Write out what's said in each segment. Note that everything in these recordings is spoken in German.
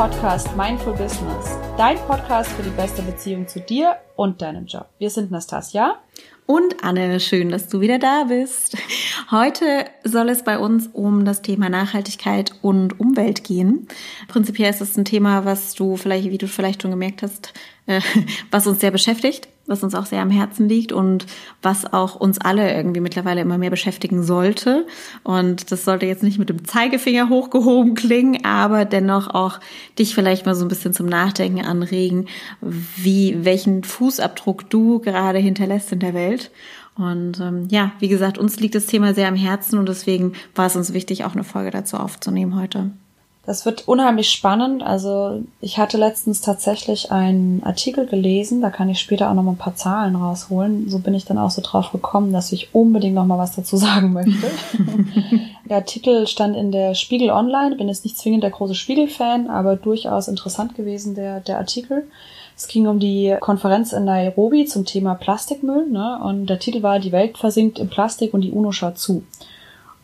Podcast Mindful Business, dein Podcast für die beste Beziehung zu dir und deinem Job. Wir sind Nastasia und Anne, schön, dass du wieder da bist. Heute soll es bei uns um das Thema Nachhaltigkeit und Umwelt gehen. Prinzipiell ist es ein Thema, was du vielleicht, wie du vielleicht schon gemerkt hast, äh, was uns sehr beschäftigt, was uns auch sehr am Herzen liegt und was auch uns alle irgendwie mittlerweile immer mehr beschäftigen sollte. Und das sollte jetzt nicht mit dem Zeigefinger hochgehoben klingen, aber dennoch auch dich vielleicht mal so ein bisschen zum Nachdenken anregen, wie, welchen Fußabdruck du gerade hinterlässt in der Welt. Und ähm, ja, wie gesagt, uns liegt das Thema sehr am Herzen und deswegen war es uns wichtig, auch eine Folge dazu aufzunehmen heute. Das wird unheimlich spannend. Also ich hatte letztens tatsächlich einen Artikel gelesen, da kann ich später auch noch mal ein paar Zahlen rausholen. So bin ich dann auch so drauf gekommen, dass ich unbedingt noch mal was dazu sagen möchte. der Artikel stand in der Spiegel Online, bin jetzt nicht zwingend der große Spiegel-Fan, aber durchaus interessant gewesen, der, der Artikel. Es ging um die Konferenz in Nairobi zum Thema Plastikmüll, ne? Und der Titel war Die Welt versinkt im Plastik und die UNO schaut zu.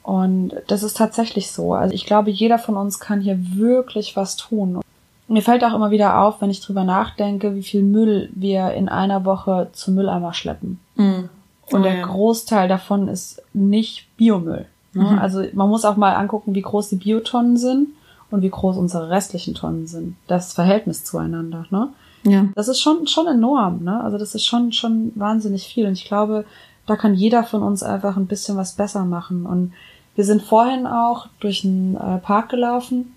Und das ist tatsächlich so. Also ich glaube, jeder von uns kann hier wirklich was tun. Mir fällt auch immer wieder auf, wenn ich drüber nachdenke, wie viel Müll wir in einer Woche zum Mülleimer schleppen. Mhm. Und oh, der ja. Großteil davon ist nicht Biomüll. Ne? Mhm. Also man muss auch mal angucken, wie groß die Biotonnen sind und wie groß unsere restlichen Tonnen sind. Das Verhältnis zueinander. Ne? Ja. Das ist schon, schon enorm, ne? Also das ist schon, schon wahnsinnig viel. Und ich glaube, da kann jeder von uns einfach ein bisschen was besser machen. Und wir sind vorhin auch durch einen äh, Park gelaufen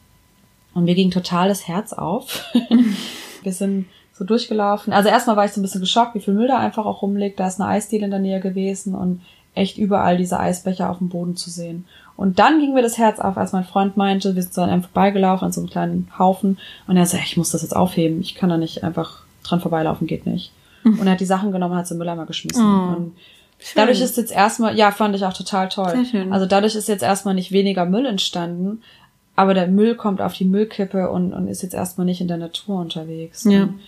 und mir ging total das Herz auf. wir sind so durchgelaufen. Also erstmal war ich so ein bisschen geschockt, wie viel Müll da einfach auch rumliegt. Da ist eine Eisdiele in der Nähe gewesen und echt überall diese Eisbecher auf dem Boden zu sehen. Und dann ging mir das Herz auf, als mein Freund meinte, wir sind so an einem vorbeigelaufen, an so einem kleinen Haufen. Und er sagte, ich muss das jetzt aufheben. Ich kann da nicht einfach dran vorbeilaufen, geht nicht. Und er hat die Sachen genommen und hat sie im Mülleimer geschmissen. Oh, und dadurch ist jetzt erstmal, ja, fand ich auch total toll. Sehr schön. Also dadurch ist jetzt erstmal nicht weniger Müll entstanden, aber der Müll kommt auf die Müllkippe und, und ist jetzt erstmal nicht in der Natur unterwegs. Ja. Und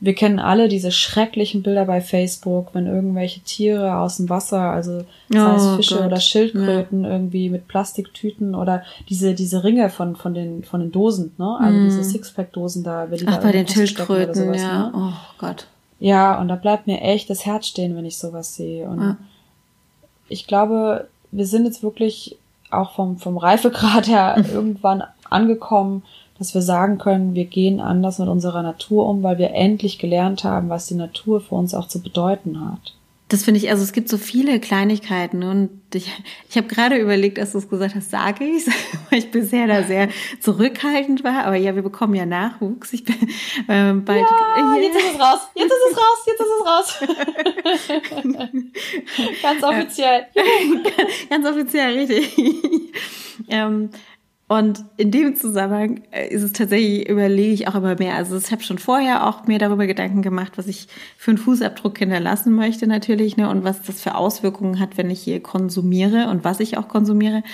wir kennen alle diese schrecklichen Bilder bei Facebook, wenn irgendwelche Tiere aus dem Wasser, also sei es oh Fische Gott. oder Schildkröten, ja. irgendwie mit Plastiktüten oder diese diese Ringe von von den von den Dosen, ne? Also mm. diese Sixpack-Dosen da, wenn die Ach, da bei den Schildkröten, sowas, ja. Ne? Oh Gott. Ja, und da bleibt mir echt das Herz stehen, wenn ich sowas sehe. Und ja. ich glaube, wir sind jetzt wirklich auch vom vom Reifegrad her irgendwann angekommen, dass wir sagen können, wir gehen anders mit unserer Natur um, weil wir endlich gelernt haben, was die Natur für uns auch zu bedeuten hat. Das finde ich, also es gibt so viele Kleinigkeiten und ich, ich habe gerade überlegt, als du es gesagt hast, sage ich weil ich bisher da sehr zurückhaltend war. Aber ja, wir bekommen ja Nachwuchs. Ich bin ähm, bald. Ja, jetzt ist es raus, jetzt ist es raus, jetzt ist es raus. ganz offiziell. ganz offiziell, richtig. ähm, und in dem Zusammenhang äh, ist es tatsächlich, überlege ich auch immer mehr. Also ich habe schon vorher auch mir darüber Gedanken gemacht, was ich für einen Fußabdruck hinterlassen möchte natürlich, ne, und was das für Auswirkungen hat, wenn ich hier konsumiere und was ich auch konsumiere.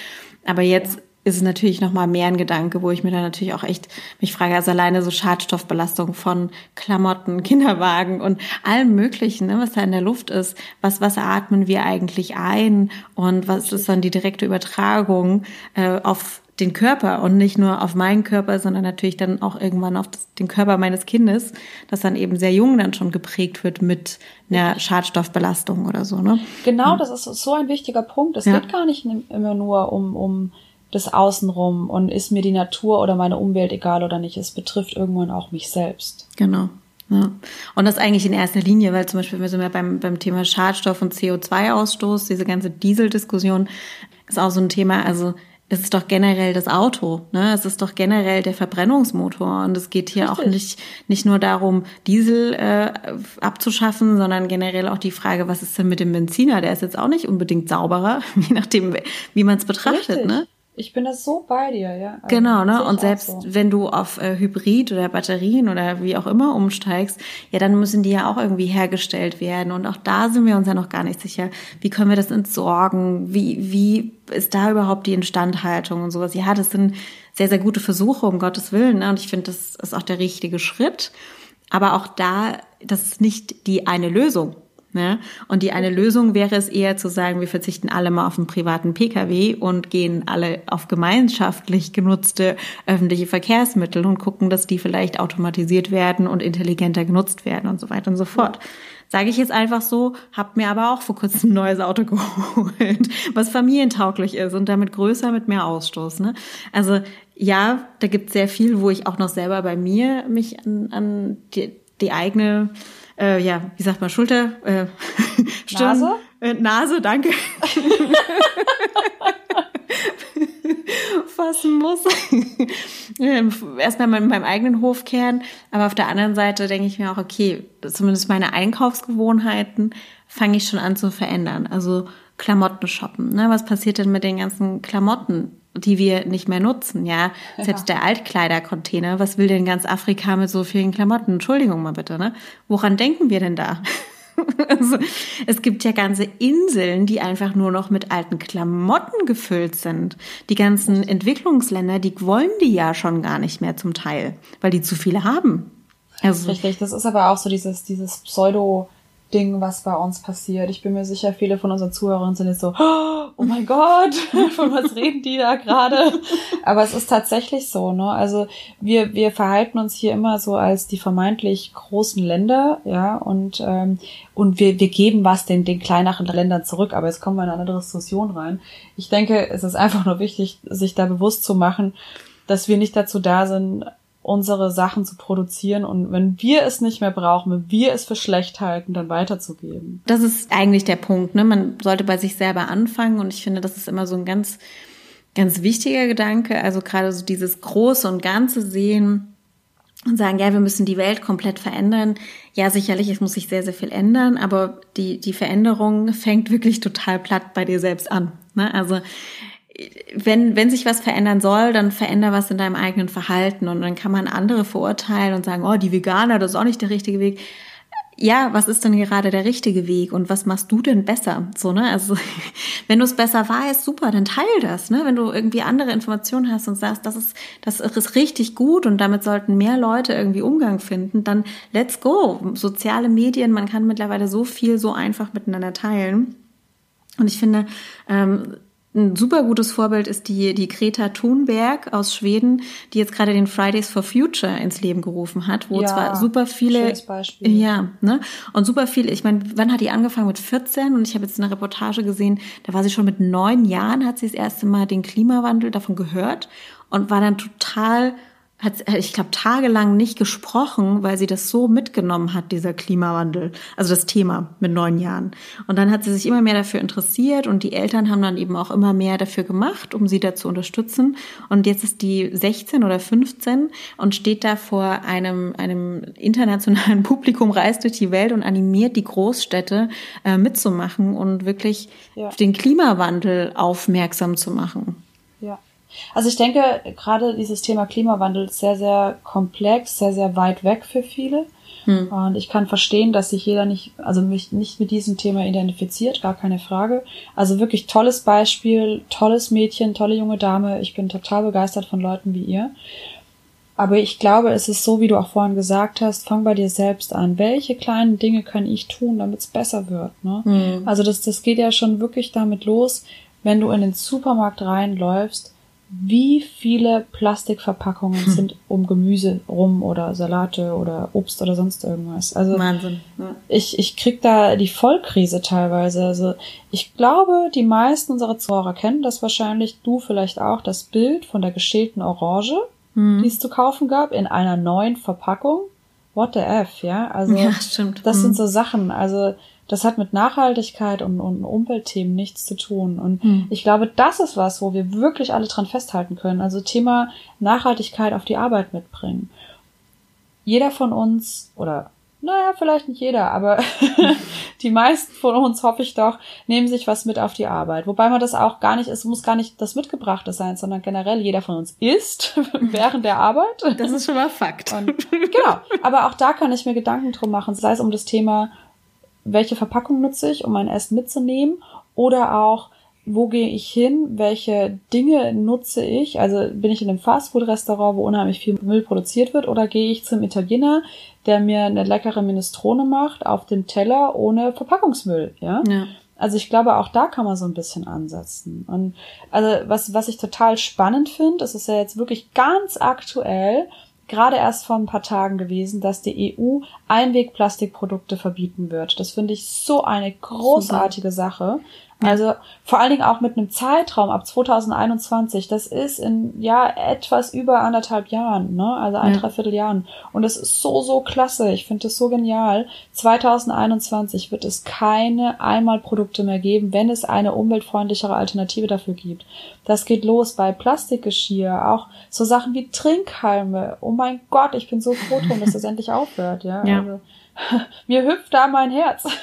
Aber jetzt ist es natürlich noch mal mehr ein Gedanke, wo ich mir dann natürlich auch echt mich frage, also alleine so Schadstoffbelastung von Klamotten, Kinderwagen und allem Möglichen, ne, was da in der Luft ist. Was, was atmen wir eigentlich ein und was ist dann die direkte Übertragung äh, auf den Körper und nicht nur auf meinen Körper, sondern natürlich dann auch irgendwann auf das, den Körper meines Kindes, das dann eben sehr jung dann schon geprägt wird mit einer Schadstoffbelastung oder so. Ne? Genau, das ist so ein wichtiger Punkt. Es ja. geht gar nicht immer nur um, um das Außenrum und ist mir die Natur oder meine Umwelt egal oder nicht. Es betrifft irgendwann auch mich selbst. Genau. Ja. Und das eigentlich in erster Linie, weil zum Beispiel wir sind ja beim, beim Thema Schadstoff und CO2-Ausstoß, diese ganze Dieseldiskussion ist auch so ein Thema. Also es ist doch generell das Auto, ne? Es ist doch generell der Verbrennungsmotor und es geht hier Richtig. auch nicht nicht nur darum, Diesel äh, abzuschaffen, sondern generell auch die Frage, was ist denn mit dem Benziner? Der ist jetzt auch nicht unbedingt sauberer, je nachdem, wie man es betrachtet, Richtig. ne? Ich bin das so bei dir, ja. Also genau, ne? Und selbst so. wenn du auf äh, Hybrid oder Batterien oder wie auch immer umsteigst, ja, dann müssen die ja auch irgendwie hergestellt werden. Und auch da sind wir uns ja noch gar nicht sicher. Wie können wir das entsorgen? Wie, wie ist da überhaupt die Instandhaltung und sowas? Ja, das sind sehr, sehr gute Versuche, um Gottes Willen. Ne? Und ich finde, das ist auch der richtige Schritt. Aber auch da, das ist nicht die eine Lösung. Ja? Und die eine Lösung wäre es eher zu sagen, wir verzichten alle mal auf einen privaten Pkw und gehen alle auf gemeinschaftlich genutzte öffentliche Verkehrsmittel und gucken, dass die vielleicht automatisiert werden und intelligenter genutzt werden und so weiter und so fort. Sage ich jetzt einfach so, hab mir aber auch vor kurzem ein neues Auto geholt, was familientauglich ist und damit größer mit mehr Ausstoß. Ne? Also ja, da gibt es sehr viel, wo ich auch noch selber bei mir mich an, an die, die eigene äh, ja, wie sagt man, Schulter, äh, Stirn, Nase? Äh, Nase, danke. fassen muss. Erstmal in meinem eigenen Hof kehren, aber auf der anderen Seite denke ich mir auch, okay, zumindest meine Einkaufsgewohnheiten fange ich schon an zu verändern. Also Klamotten shoppen. Ne? Was passiert denn mit den ganzen Klamotten? Die wir nicht mehr nutzen, ja. Selbst ja. der Altkleidercontainer, was will denn ganz Afrika mit so vielen Klamotten? Entschuldigung mal bitte, ne? Woran denken wir denn da? also, es gibt ja ganze Inseln, die einfach nur noch mit alten Klamotten gefüllt sind. Die ganzen Entwicklungsländer, die wollen die ja schon gar nicht mehr zum Teil, weil die zu viele haben. Also, Richtig, das ist aber auch so dieses, dieses Pseudo- Ding, was bei uns passiert. Ich bin mir sicher, viele von unseren Zuhörern sind jetzt so, oh mein Gott, von was reden die da gerade? Aber es ist tatsächlich so, ne? Also wir, wir verhalten uns hier immer so als die vermeintlich großen Länder, ja, und, ähm, und wir, wir geben was den, den kleineren Ländern zurück, aber jetzt kommen wir in eine andere Diskussion rein. Ich denke, es ist einfach nur wichtig, sich da bewusst zu machen, dass wir nicht dazu da sind, unsere Sachen zu produzieren und wenn wir es nicht mehr brauchen, wenn wir es für schlecht halten, dann weiterzugeben. Das ist eigentlich der Punkt, ne? Man sollte bei sich selber anfangen und ich finde, das ist immer so ein ganz, ganz wichtiger Gedanke. Also gerade so dieses große und ganze sehen und sagen, ja, wir müssen die Welt komplett verändern. Ja, sicherlich, es muss sich sehr, sehr viel ändern, aber die, die Veränderung fängt wirklich total platt bei dir selbst an. Ne? Also wenn, wenn sich was verändern soll, dann veränder was in deinem eigenen Verhalten und dann kann man andere verurteilen und sagen, oh, die Veganer, das ist auch nicht der richtige Weg. Ja, was ist denn gerade der richtige Weg und was machst du denn besser? So, ne? Also, wenn du es besser weißt, super, dann teil das, ne? Wenn du irgendwie andere Informationen hast und sagst, das ist, das ist richtig gut und damit sollten mehr Leute irgendwie Umgang finden, dann let's go. Soziale Medien, man kann mittlerweile so viel so einfach miteinander teilen. Und ich finde, ähm, ein super gutes Vorbild ist die, die Greta Thunberg aus Schweden, die jetzt gerade den Fridays for Future ins Leben gerufen hat, wo ja, zwar super viele, ja, ne, und super viele, ich meine, wann hat die angefangen? Mit 14 und ich habe jetzt eine Reportage gesehen, da war sie schon mit neun Jahren, hat sie das erste Mal den Klimawandel davon gehört und war dann total hat, ich glaube, tagelang nicht gesprochen, weil sie das so mitgenommen hat, dieser Klimawandel, also das Thema mit neun Jahren. Und dann hat sie sich immer mehr dafür interessiert und die Eltern haben dann eben auch immer mehr dafür gemacht, um sie da zu unterstützen. Und jetzt ist die 16 oder 15 und steht da vor einem, einem internationalen Publikum, reist durch die Welt und animiert die Großstädte äh, mitzumachen und wirklich ja. den Klimawandel aufmerksam zu machen. Also ich denke, gerade dieses Thema Klimawandel ist sehr, sehr komplex, sehr, sehr weit weg für viele. Hm. Und ich kann verstehen, dass sich jeder nicht, also mich nicht mit diesem Thema identifiziert, gar keine Frage. Also wirklich tolles Beispiel, tolles Mädchen, tolle junge Dame. Ich bin total begeistert von Leuten wie ihr. Aber ich glaube, es ist so, wie du auch vorhin gesagt hast, fang bei dir selbst an. Welche kleinen Dinge kann ich tun, damit es besser wird? Ne? Hm. Also das, das geht ja schon wirklich damit los, wenn du in den Supermarkt reinläufst wie viele Plastikverpackungen hm. sind um Gemüse rum oder Salate oder Obst oder sonst irgendwas. Also Wahnsinn. Ja. Ich, ich krieg da die Vollkrise teilweise. Also ich glaube, die meisten unserer Zuhörer kennen das wahrscheinlich, du vielleicht auch, das Bild von der geschälten Orange, hm. die es zu kaufen gab, in einer neuen Verpackung. What the F, ja? Also ja, das hm. sind so Sachen. Also das hat mit Nachhaltigkeit und, und Umweltthemen nichts zu tun. Und hm. ich glaube, das ist was, wo wir wirklich alle dran festhalten können. Also Thema Nachhaltigkeit auf die Arbeit mitbringen. Jeder von uns, oder naja, vielleicht nicht jeder, aber die meisten von uns, hoffe ich doch, nehmen sich was mit auf die Arbeit. Wobei man das auch gar nicht, es muss gar nicht das Mitgebrachte sein, sondern generell jeder von uns isst während der Arbeit. Das ist schon mal Fakt. Und, genau. Aber auch da kann ich mir Gedanken drum machen, sei es um das Thema welche Verpackung nutze ich, um mein Essen mitzunehmen oder auch, wo gehe ich hin, welche Dinge nutze ich, also bin ich in einem Fastfood-Restaurant, wo unheimlich viel Müll produziert wird, oder gehe ich zum Italiener, der mir eine leckere Minestrone macht auf dem Teller ohne Verpackungsmüll, ja? Ja. Also ich glaube, auch da kann man so ein bisschen ansetzen. Und also was, was ich total spannend finde, es ist ja jetzt wirklich ganz aktuell, gerade erst vor ein paar Tagen gewesen, dass die EU Einwegplastikprodukte verbieten wird. Das finde ich so eine großartige Sache. Also vor allen Dingen auch mit einem Zeitraum ab 2021. Das ist in ja etwas über anderthalb Jahren, ne? Also ein Ja. Dreiviertel Jahren. Und das ist so so klasse. Ich finde das so genial. 2021 wird es keine Einmalprodukte mehr geben, wenn es eine umweltfreundlichere Alternative dafür gibt. Das geht los bei Plastikgeschirr, auch so Sachen wie Trinkhalme. Oh mein Gott, ich bin so froh drum, dass das endlich aufhört. Ja, Ja. Also, mir hüpft da mein Herz.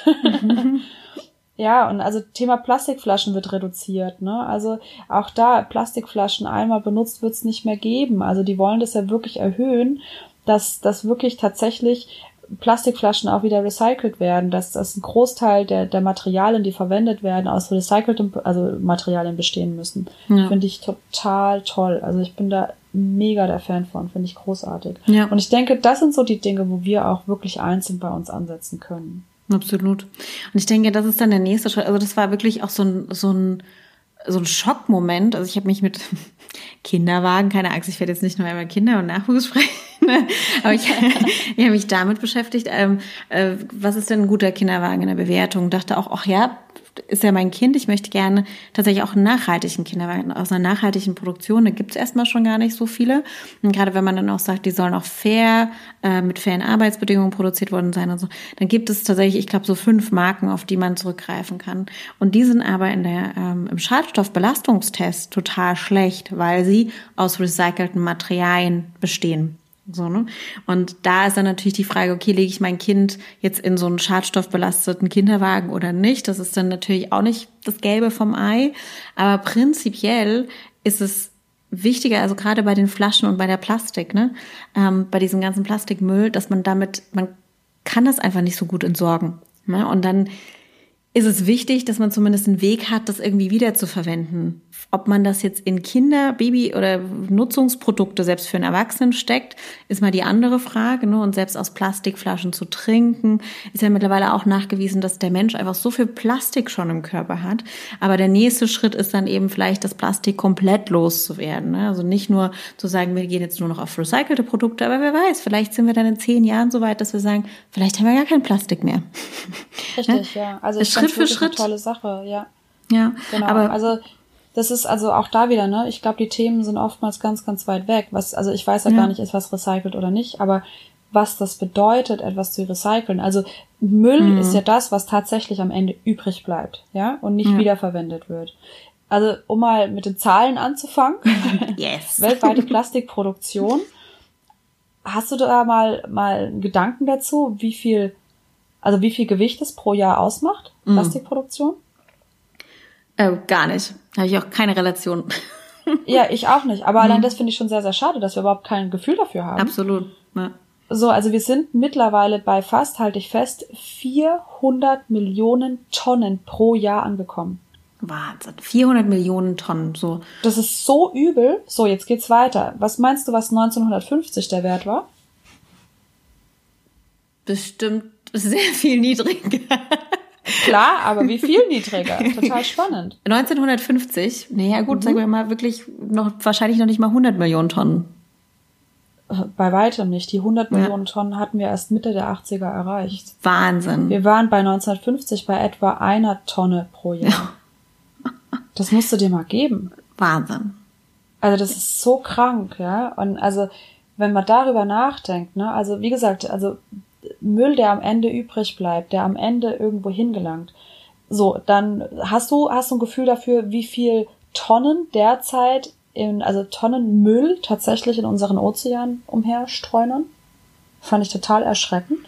Ja, und also Thema Plastikflaschen wird reduziert, ne? Also auch da Plastikflaschen einmal benutzt wird's nicht mehr geben. Also die wollen das ja wirklich erhöhen, dass dass wirklich tatsächlich Plastikflaschen auch wieder recycelt werden, dass das ein Großteil der, der Materialien, die verwendet werden, aus recyceltem, also Materialien bestehen müssen. Ja. Finde ich total toll. Also ich bin da mega der Fan von, finde ich großartig. Ja. Und ich denke, das sind so die Dinge, wo wir auch wirklich einzeln bei uns ansetzen können. Absolut. Und ich denke, das ist dann der nächste Schritt. Also das war wirklich auch so ein, so ein, so ein Schockmoment. Also ich habe mich mit Kinderwagen, keine Angst, ich werde jetzt nicht nur über Kinder und Nachwuchs sprechen, ne? aber ich, ich habe mich damit beschäftigt, ähm, äh, was ist denn ein guter Kinderwagen in der Bewertung? Dachte auch, ach ja, ist ja mein Kind, ich möchte gerne tatsächlich auch einen nachhaltigen Kinderwagen aus einer nachhaltigen Produktion. Da gibt es erstmal schon gar nicht so viele. Und gerade wenn man dann auch sagt, die sollen auch fair, äh, mit fairen Arbeitsbedingungen produziert worden sein und so, dann gibt es tatsächlich, ich glaube, so fünf Marken, auf die man zurückgreifen kann. Und die sind aber in der, ähm, im Schadstoffbelastungstest total schlecht, weil sie aus recycelten Materialien bestehen. So, ne? Und da ist dann natürlich die Frage, okay, lege ich mein Kind jetzt in so einen schadstoffbelasteten Kinderwagen oder nicht? Das ist dann natürlich auch nicht das Gelbe vom Ei. Aber prinzipiell ist es wichtiger, also gerade bei den Flaschen und bei der Plastik, ne, ähm, bei diesem ganzen Plastikmüll, dass man damit, man kann das einfach nicht so gut entsorgen. Ne? Und dann ist es wichtig, dass man zumindest einen Weg hat, das irgendwie wieder zu verwenden. Ob man das jetzt in Kinder, Baby oder Nutzungsprodukte selbst für einen Erwachsenen steckt, ist mal die andere Frage. Ne? Und selbst aus Plastikflaschen zu trinken, ist ja mittlerweile auch nachgewiesen, dass der Mensch einfach so viel Plastik schon im Körper hat. Aber der nächste Schritt ist dann eben vielleicht, das Plastik komplett loszuwerden. Ne? Also nicht nur zu sagen, wir gehen jetzt nur noch auf recycelte Produkte, aber wer weiß, vielleicht sind wir dann in zehn Jahren so weit, dass wir sagen, vielleicht haben wir gar kein Plastik mehr. Richtig, ja. Also Schritt für Schritt. Eine tolle Sache, ja. Ja, Genau. aber also das ist also auch da wieder, ne? Ich glaube, die Themen sind oftmals ganz, ganz weit weg. Was, also ich weiß ja, Ja. gar nicht, ist was recycelt oder nicht, aber was das bedeutet, etwas zu recyceln. Also Müll Mhm. ist ja das, was tatsächlich am Ende übrig bleibt, ja, und nicht Ja. wiederverwendet wird. Also um mal mit den Zahlen anzufangen. yes. weltweite Plastikproduktion. Hast du da mal, mal einen Gedanken dazu, wie viel, also wie viel Gewicht es pro Jahr ausmacht, Mhm. Plastikproduktion? Äh, gar nicht. Habe ich auch keine Relation. Ja, ich auch nicht. Aber Mhm. allein das finde ich schon sehr, sehr schade, dass wir überhaupt kein Gefühl dafür haben. Absolut. Ja. So, also wir sind mittlerweile bei fast, halte ich fest, 400 Millionen Tonnen pro Jahr angekommen. Wahnsinn. 400 Millionen Tonnen, so. Das ist so übel. So, jetzt geht's weiter. Was meinst du, was 1950 der Wert war? Bestimmt sehr viel niedriger. Klar, aber wie viel niedriger? Total spannend. 1950, naja gut, sagen wir mal wirklich noch, wahrscheinlich noch nicht mal 100 Millionen Tonnen. Bei weitem nicht. Die 100 Ja. Millionen Tonnen hatten wir erst Mitte der 80er erreicht. Wahnsinn. Wir waren bei 1950 bei etwa einer Tonne pro Jahr. Das musst du dir mal geben. Wahnsinn. Also das ist so krank, ja. Und also, wenn man darüber nachdenkt, ne, also wie gesagt, also Müll, der am Ende übrig bleibt, der am Ende irgendwo hingelangt. So, dann hast du, hast du ein Gefühl dafür, wie viel Tonnen derzeit in, also Tonnen Müll tatsächlich in unseren Ozeanen umherstreunern? Fand ich total erschreckend.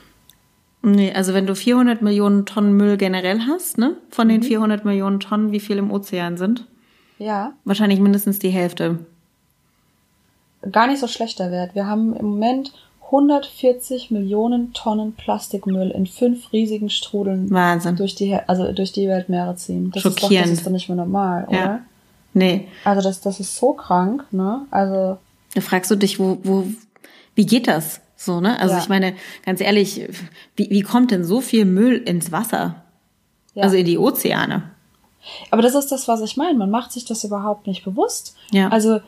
Nee, also wenn du 400 Millionen Tonnen Müll generell hast, ne, von Mhm. den 400 Millionen Tonnen, wie viel im Ozean sind? Ja. Wahrscheinlich mindestens die Hälfte. Gar nicht so schlechter Wert. Wir haben im Moment 140 Millionen Tonnen Plastikmüll in fünf riesigen Strudeln Wahnsinn. durch die, also durch die Weltmeere ziehen. Das Schockierend. ist doch, das ist doch nicht mehr normal, oder? Ja. Nee. Also das, das ist so krank, ne? Also Da fragst du dich, wo, wo, wie geht das? So, ne? Also Ja. ich meine, ganz ehrlich, wie, wie kommt denn so viel Müll ins Wasser? Ja. Also in die Ozeane? Aber das ist das, was ich meine. Man macht sich das überhaupt nicht bewusst. Ja. Also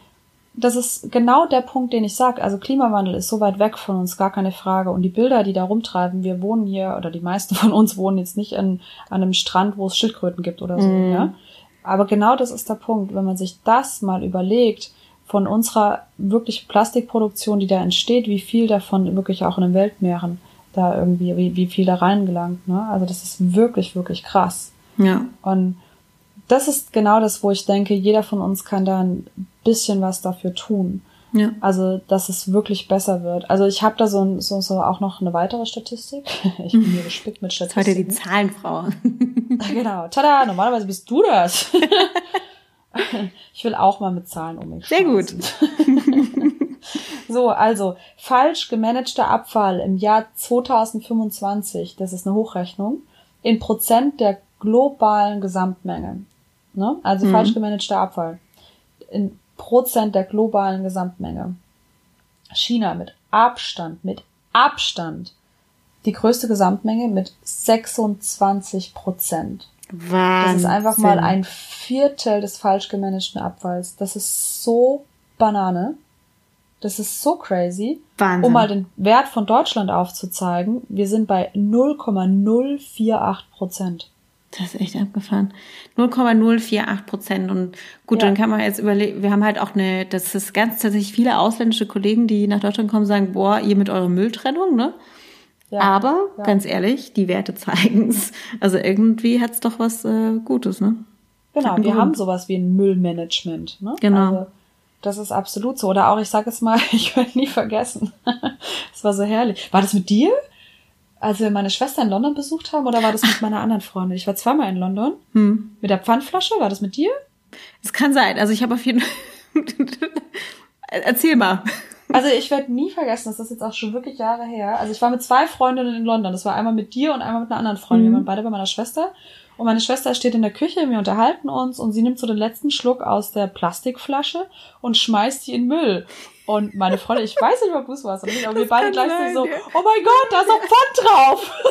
das ist genau der Punkt, den ich sage. Also Klimawandel ist so weit weg von uns, gar keine Frage. Und die Bilder, die da rumtreiben, wir wohnen hier, oder die meisten von uns wohnen jetzt nicht in, an einem Strand, wo es Schildkröten gibt oder so. Ja? Aber genau das ist der Punkt. Wenn man sich das mal überlegt, von unserer wirklich Plastikproduktion, die da entsteht, wie viel davon wirklich auch in den Weltmeeren da irgendwie, wie, wie viel da reingelangt. Ne? Also das ist wirklich, wirklich krass. Ja. Und das ist genau das, wo ich denke, jeder von uns kann da ein bisschen was dafür tun. Ja. Also, dass es wirklich besser wird. Also ich habe da so, ein- so, so auch noch eine weitere Statistik. Ich bin hier gespickt mit ist heute die Statistiken. Zahlenfrau. Genau. Tada, normalerweise bist du das. ich will auch mal mit Zahlen um mich Sehr gut. schmeißen. So, also falsch gemanagter Abfall im Jahr 2025, das ist eine Hochrechnung, in Prozent der globalen Gesamtmenge. Ne? Also Mhm. falsch gemanagter Abfall in Prozent der globalen Gesamtmenge. China mit Abstand, mit Abstand die größte Gesamtmenge mit 26 Prozent. Das Wahnsinn. ist einfach mal ein Viertel des falsch gemanagten Abfalls. Das ist so Banane. Das ist so crazy. Wahnsinn. Um mal den Wert von Deutschland aufzuzeigen, wir sind bei 0,048 Prozent. Das ist echt abgefahren. 0,048 Prozent. Und gut, Ja. dann kann man jetzt überlegen, wir haben halt auch eine, das ist ganz tatsächlich viele ausländische Kollegen, die nach Deutschland kommen, sagen, boah, ihr mit eurer Mülltrennung, ne? Ja, Aber ja. ganz ehrlich, die Werte zeigen's. Also irgendwie hat's doch was äh, Gutes, ne? Genau, wir haben sowas wie ein Müllmanagement. Ne? Genau. Also, das ist absolut so. Oder auch, ich sage es mal, ich werde nie vergessen. Es war so herrlich. War das mit dir? Als wir meine Schwester in London besucht haben, oder war das mit meiner anderen Freundin? Ich war zweimal in London. Hm. Mit der Pfandflasche, war das mit dir? Es kann sein. Also ich habe auf jeden Fall. Erzähl mal. Also ich werde nie vergessen, das ist jetzt auch schon wirklich Jahre her. Also ich war mit zwei Freundinnen in London. Das war einmal mit dir und einmal mit einer anderen Freundin. Mhm. Wir waren beide bei meiner Schwester. Und meine Schwester steht in der Küche, wir unterhalten uns und sie nimmt so den letzten Schluck aus der Plastikflasche und schmeißt die in Müll. Und meine Freundin, ich weiß nicht, ob du es warst, aber wir beide gleich sein, so, oh mein Gott, da ist noch Pfand drauf.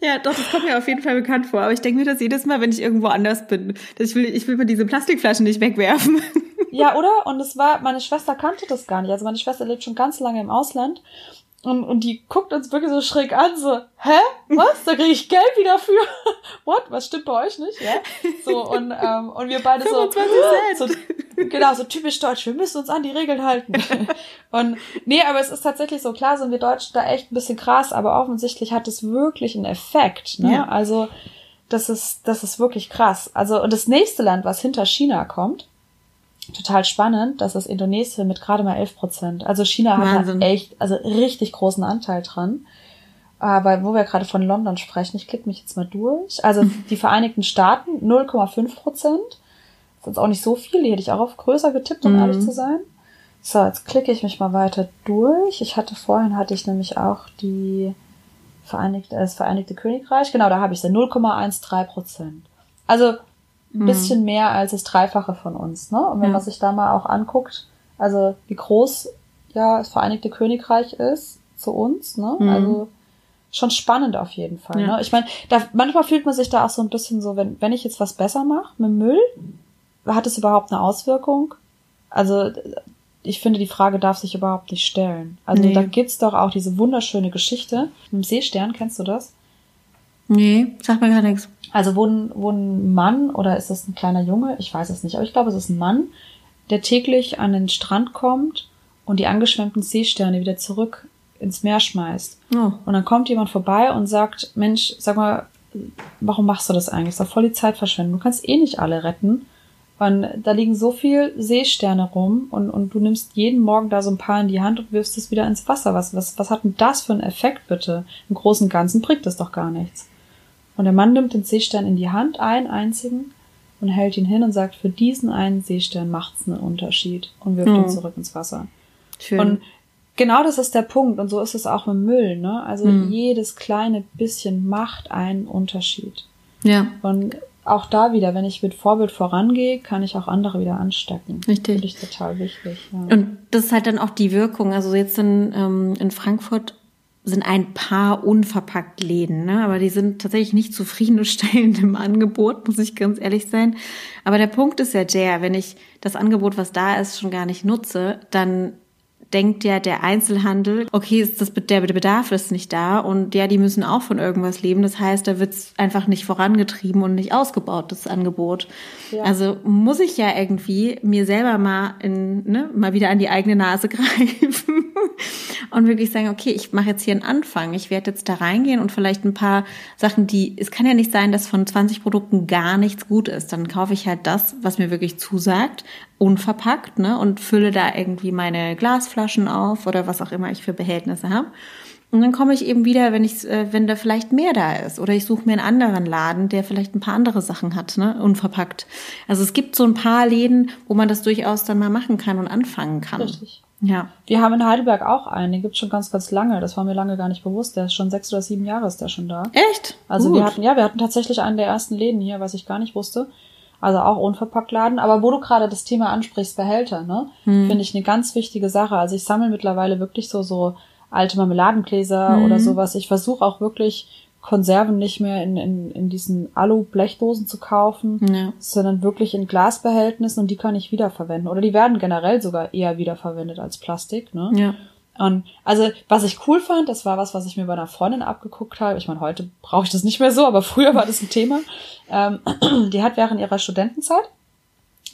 Ja, doch, das kommt mir auf jeden Fall bekannt vor. Aber ich denke mir das jedes Mal, wenn ich irgendwo anders bin. Dass ich will, ich will mir diese Plastikflaschen nicht wegwerfen. Ja, oder? Und es war, meine Schwester kannte das gar nicht. Also meine Schwester lebt schon ganz lange im Ausland. Und, und die guckt uns wirklich so schräg an, so, hä? Was? Da kriege ich Geld wieder für? What? Was stimmt bei euch nicht? Ja? So, und, ähm, und wir beide so, 25 so, genau, so typisch deutsch, wir müssen uns an die Regeln halten. Und, nee, aber es ist tatsächlich so, klar sind wir Deutschen da echt ein bisschen krass, aber offensichtlich hat es wirklich einen Effekt, ne? Ja. Also, das ist, das ist wirklich krass. Also, und das nächste Land, was hinter China kommt, total spannend, das ist Indonesien mit gerade mal 11 Prozent. Also China hat da echt, also richtig großen Anteil dran. Aber wo wir gerade von London sprechen, ich klicke mich jetzt mal durch. Also die Vereinigten Staaten 0,5 Prozent. Das ist jetzt auch nicht so viel, die hätte ich auch auf größer getippt, um Mhm. ehrlich zu sein. So, jetzt klicke ich mich mal weiter durch. Ich hatte vorhin, hatte ich nämlich auch die Vereinigte, das Vereinigte Königreich. Genau, da habe ich sie 0,13 Prozent. Also ein bisschen mehr als das Dreifache von uns. Ne? Und wenn Ja. man sich da mal auch anguckt, also wie groß ja das Vereinigte Königreich ist zu uns, ne? Mhm. Also schon spannend auf jeden Fall. Ja. Ne? Ich meine, da manchmal fühlt man sich da auch so ein bisschen so, wenn, wenn ich jetzt was besser mache mit Müll, hat es überhaupt eine Auswirkung? Also ich finde, die Frage darf sich überhaupt nicht stellen. Also Nee. da gibt's doch auch diese wunderschöne Geschichte mit dem Seestern, kennst du das? Nee, sag mir gar nichts. Also wo ein, wo ein Mann oder ist das ein kleiner Junge? Ich weiß es nicht, aber ich glaube, es ist ein Mann, der täglich an den Strand kommt und die angeschwemmten Seesterne wieder zurück ins Meer schmeißt. Oh. Und dann kommt jemand vorbei und sagt, Mensch, sag mal, warum machst du das eigentlich? Das ist doch voll die Zeitverschwendung. Du kannst eh nicht alle retten. Und da liegen so viel Seesterne rum und, und du nimmst jeden Morgen da so ein paar in die Hand und wirfst es wieder ins Wasser. Was, was, was hat denn das für einen Effekt bitte? Im Großen und Ganzen bringt das doch gar nichts. Und der Mann nimmt den Seestern in die Hand, einen einzigen, und hält ihn hin und sagt, für diesen einen Seestern macht's einen Unterschied und wirft Mhm. ihn zurück ins Wasser. Schön. Und Genau das ist der Punkt. Und so ist es auch mit Müll. Ne? Also mhm. jedes kleine bisschen macht einen Unterschied. Ja. Und auch da wieder, wenn ich mit Vorbild vorangehe, kann ich auch andere wieder anstecken. Richtig. Finde ich total wichtig. Ja. Und das ist halt dann auch die Wirkung. Also jetzt in, ähm, in Frankfurt sind ein paar unverpackt Läden, ne? aber die sind tatsächlich nicht zufriedenstellend im Angebot, muss ich ganz ehrlich sein. Aber der Punkt ist ja der, wenn ich das Angebot, was da ist, schon gar nicht nutze, dann denkt ja der Einzelhandel, okay, ist das, der Bedarf ist nicht da und ja, die müssen auch von irgendwas leben. Das heißt, da wird es einfach nicht vorangetrieben und nicht ausgebaut, das Angebot. Ja. Also muss ich ja irgendwie mir selber mal in, ne, mal wieder an die eigene Nase greifen und wirklich sagen, okay, ich mache jetzt hier einen Anfang. Ich werde jetzt da reingehen und vielleicht ein paar Sachen, die, es kann ja nicht sein, dass von 20 Produkten gar nichts gut ist. Dann kaufe ich halt das, was mir wirklich zusagt, unverpackt, ne, und fülle da irgendwie meine Glasflaschen auf oder was auch immer ich für Behältnisse habe. Und dann komme ich eben wieder, wenn ich, äh, wenn da vielleicht mehr da ist. Oder ich suche mir einen anderen Laden, der vielleicht ein paar andere Sachen hat, ne, unverpackt. Also es gibt so ein paar Läden, wo man das durchaus dann mal machen kann und anfangen kann. Richtig. Ja. Wir haben in Heidelberg auch einen, den gibt's schon ganz, ganz lange. Das war mir lange gar nicht bewusst. Der ist schon sechs oder sieben Jahre ist der schon da. Echt? Also Gut. wir hatten, ja, wir hatten tatsächlich einen der ersten Läden hier, was ich gar nicht wusste. Also auch unverpackt Laden. Aber wo du gerade das Thema ansprichst, Behälter, ne, hm. finde ich eine ganz wichtige Sache. Also ich sammle mittlerweile wirklich so, so alte Marmeladengläser hm. oder sowas. Ich versuche auch wirklich Konserven nicht mehr in, in, in diesen Alu-Blechdosen zu kaufen, ja. sondern wirklich in Glasbehältnissen und die kann ich wiederverwenden. Oder die werden generell sogar eher wiederverwendet als Plastik. Ne? Ja. Und also, was ich cool fand, das war was, was ich mir bei einer Freundin abgeguckt habe. Ich meine, heute brauche ich das nicht mehr so, aber früher war das ein Thema. Ähm, die hat während ihrer Studentenzeit,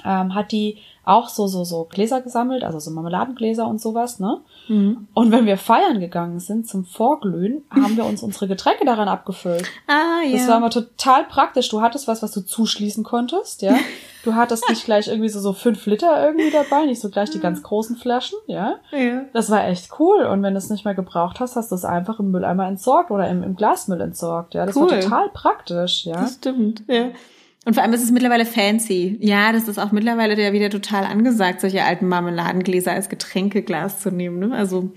ähm, hat die auch so, so, so Gläser gesammelt, also so Marmeladengläser und sowas, ne? Mhm. Und wenn wir feiern gegangen sind zum Vorglühen, haben wir uns unsere Getränke daran abgefüllt. Ah, ja. Das war immer total praktisch. Du hattest was, was du zuschließen konntest, ja. Du hattest nicht gleich irgendwie so, so fünf Liter irgendwie dabei, nicht so gleich die ganz großen Flaschen, ja. ja. Das war echt cool. Und wenn du es nicht mehr gebraucht hast, hast du es einfach im Mülleimer entsorgt oder im, im Glasmüll entsorgt, ja. Das cool. war total praktisch, ja. Das stimmt, ja. Und vor allem ist es mittlerweile fancy. Ja, das ist auch mittlerweile ja wieder total angesagt, solche alten Marmeladengläser als Getränkeglas zu nehmen. Ne? Also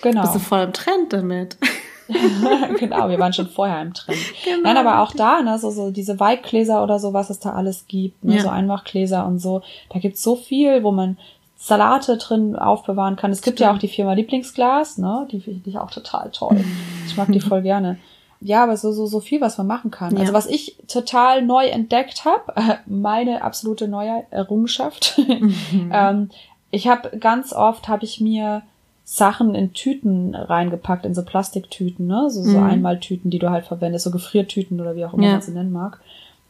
genau. bist du voll im Trend damit. genau, wir waren schon vorher im Trend. Genau. Nein, aber auch da, ne, so, so diese Weitgläser oder so, was es da alles gibt, ne, ja. so Einmachgläser und so. Da gibt's so viel, wo man Salate drin aufbewahren kann. Es gibt Stimmt. ja auch die Firma Lieblingsglas, ne, die finde ich auch total toll. Ich mag die voll gerne ja, aber so, so, so viel, was man machen kann. Also ja. Also was ich total neu entdeckt habe, äh, meine absolute neue Errungenschaft. Mhm. ähm, ich habe ganz oft, habe ich mir Sachen in Tüten reingepackt, in so Plastiktüten, ne? So, so mhm. Einmaltüten, die du halt verwendest, so Gefriertüten oder wie auch immer ja. man sie nennen mag.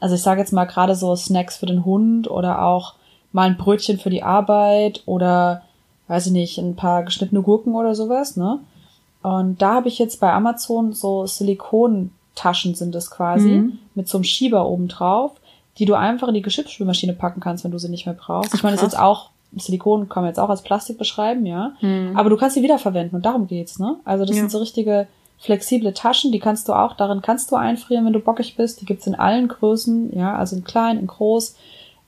Also ich sage jetzt mal gerade so Snacks für den Hund oder auch mal ein Brötchen für die Arbeit oder weiß ich nicht, ein paar geschnittene Gurken oder sowas, ne? Und da habe ich jetzt bei Amazon so Silikontaschen sind es quasi, mhm. mit so einem Schieber oben drauf, die du einfach in die Geschirrspülmaschine packen kannst, wenn du sie nicht mehr brauchst. Ach, ich meine, das ist jetzt auch, Silikon kann man jetzt auch als Plastik beschreiben, ja. Mhm. Aber du kannst sie wiederverwenden und darum geht's, ne? Also das ja. sind so richtige flexible Taschen, die kannst du auch, darin kannst du einfrieren, wenn du bockig bist. Die gibt's in allen Größen, ja, also in klein, in groß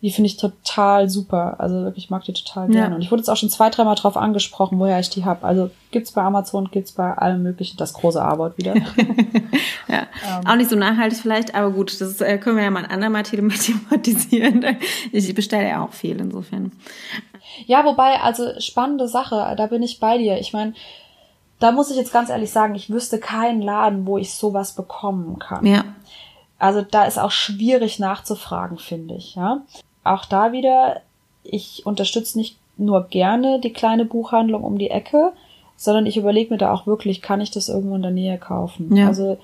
die finde ich total super. Also wirklich, ich mag die total gerne. Ja. Und ich wurde jetzt auch schon zwei, dreimal drauf angesprochen, woher ich die habe. Also gibt's bei Amazon, gibt's bei allem möglichen, das große Arbeit wieder. ja. Ähm. Auch nicht so nachhaltig vielleicht, aber gut, das äh, können wir ja mal ein andermal thematisieren. Ich bestelle ja auch viel insofern. Ja, wobei, also spannende Sache, da bin ich bei dir. Ich meine, da muss ich jetzt ganz ehrlich sagen, ich wüsste keinen Laden, wo ich sowas bekommen kann. Ja. Also da ist auch schwierig nachzufragen, finde ich, ja auch da wieder, ich unterstütze nicht nur gerne die kleine Buchhandlung um die Ecke, sondern ich überlege mir da auch wirklich, kann ich das irgendwo in der Nähe kaufen? Ja. Also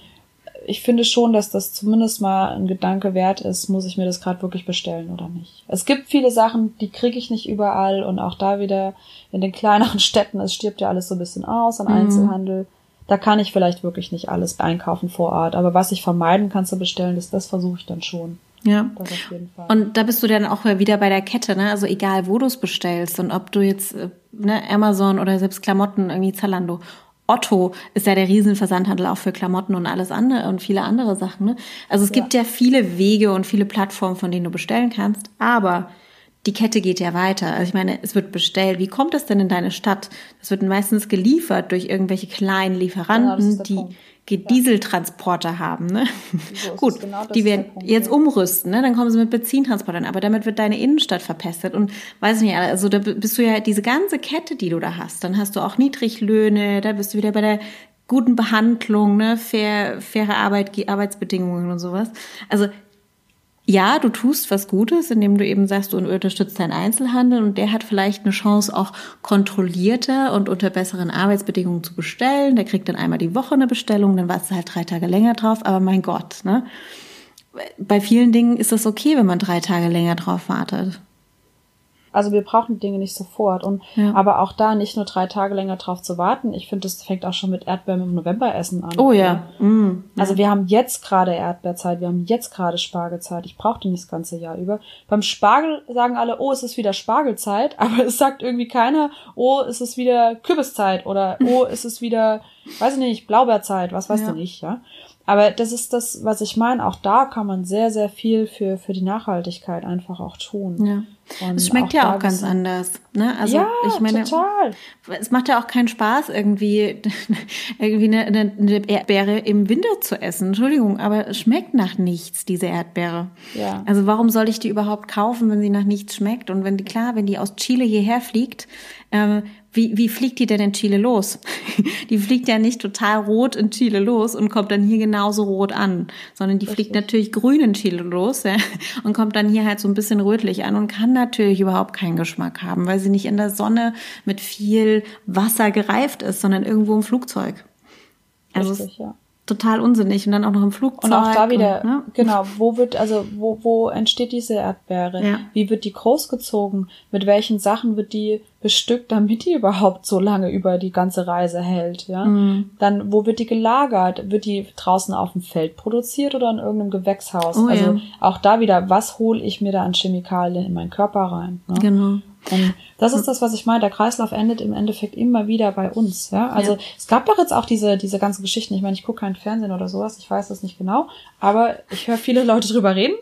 ich finde schon, dass das zumindest mal ein Gedanke wert ist, muss ich mir das gerade wirklich bestellen oder nicht. Es gibt viele Sachen, die kriege ich nicht überall und auch da wieder in den kleineren Städten, es stirbt ja alles so ein bisschen aus an mhm. Einzelhandel. Da kann ich vielleicht wirklich nicht alles einkaufen vor Ort, aber was ich vermeiden kann zu bestellen, das, das versuche ich dann schon. Ja. Und da bist du dann auch wieder bei der Kette, ne? Also egal, wo du es bestellst und ob du jetzt äh, ne, Amazon oder selbst Klamotten, irgendwie Zalando. Otto ist ja der Riesenversandhandel auch für Klamotten und alles andere und viele andere Sachen. Ne? Also es ja. gibt ja viele Wege und viele Plattformen, von denen du bestellen kannst, aber die Kette geht ja weiter. Also ich meine, es wird bestellt. Wie kommt das denn in deine Stadt? Das wird meistens geliefert durch irgendwelche kleinen Lieferanten, genau, die Punkt. Dieseltransporter haben. Ne? So Gut, genau die werden jetzt umrüsten, ne? dann kommen sie mit Benzintransportern, aber damit wird deine Innenstadt verpestet und weiß nicht, also da bist du ja diese ganze Kette, die du da hast, dann hast du auch Niedriglöhne, da bist du wieder bei der guten Behandlung, ne, fair, faire Arbeit, Arbeitsbedingungen und sowas. Also ja, du tust was Gutes, indem du eben sagst, du unterstützt deinen Einzelhandel und der hat vielleicht eine Chance, auch kontrollierter und unter besseren Arbeitsbedingungen zu bestellen. Der kriegt dann einmal die Woche eine Bestellung, dann warst du halt drei Tage länger drauf, aber mein Gott, ne? Bei vielen Dingen ist es okay, wenn man drei Tage länger drauf wartet. Also wir brauchen Dinge nicht sofort. Und ja. aber auch da nicht nur drei Tage länger drauf zu warten. Ich finde, das fängt auch schon mit Erdbeeren im Novemberessen an. Oh ja. Mhm. Also wir haben jetzt gerade Erdbeerzeit, wir haben jetzt gerade Spargelzeit. Ich brauche die nicht das ganze Jahr über. Beim Spargel sagen alle, oh, es ist wieder Spargelzeit, aber es sagt irgendwie keiner, oh, es ist wieder Kürbiszeit oder oh, es ist wieder, weiß ich nicht, Blaubeerzeit, was weißt ja. du nicht, ja. Aber das ist das, was ich meine. Auch da kann man sehr, sehr viel für, für die Nachhaltigkeit einfach auch tun. Ja. Und es schmeckt auch ja auch ganz anders. Ne? Also ja, ich meine, total. es macht ja auch keinen Spaß, irgendwie, irgendwie eine, eine, eine Erdbeere im Winter zu essen. Entschuldigung, aber es schmeckt nach nichts, diese Erdbeere. Ja. Also warum soll ich die überhaupt kaufen, wenn sie nach nichts schmeckt? Und wenn die, klar, wenn die aus Chile hierher fliegt, ähm, wie, wie fliegt die denn in Chile los? die fliegt ja nicht total rot in Chile los und kommt dann hier genauso rot an, sondern die Richtig. fliegt natürlich grün in Chile los ja, und kommt dann hier halt so ein bisschen rötlich an und kann natürlich überhaupt keinen Geschmack haben, weil sie nicht in der Sonne mit viel Wasser gereift ist, sondern irgendwo im Flugzeug. Also Richtig, ja total unsinnig und dann auch noch im Flugzeug. Und auch da wieder, und, ne? genau, wo wird, also wo, wo entsteht diese Erdbeere? Ja. Wie wird die großgezogen? Mit welchen Sachen wird die bestückt, damit die überhaupt so lange über die ganze Reise hält, ja? Mhm. Dann, wo wird die gelagert? Wird die draußen auf dem Feld produziert oder in irgendeinem Gewächshaus? Oh, also ja. auch da wieder, was hole ich mir da an Chemikalien in meinen Körper rein? Ne? Genau. Und das ist das, was ich meine. Der Kreislauf endet im Endeffekt immer wieder bei uns. Ja, also ja. es gab doch jetzt auch diese diese ganzen Geschichten. Ich meine, ich gucke keinen Fernsehen oder sowas. Ich weiß das nicht genau, aber ich höre viele Leute drüber reden.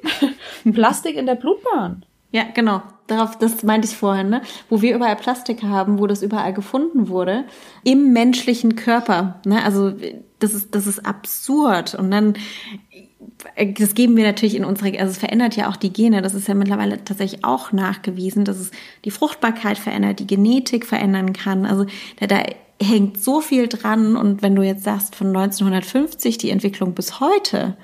Plastik in der Blutbahn. Ja, genau. Darauf, das meinte ich vorhin, ne? Wo wir überall Plastik haben, wo das überall gefunden wurde, im menschlichen Körper. Ne? Also das ist, das ist absurd. Und dann das geben wir natürlich in unsere, also es verändert ja auch die Gene, das ist ja mittlerweile tatsächlich auch nachgewiesen, dass es die Fruchtbarkeit verändert, die Genetik verändern kann. Also da, da hängt so viel dran und wenn du jetzt sagst von 1950 die Entwicklung bis heute,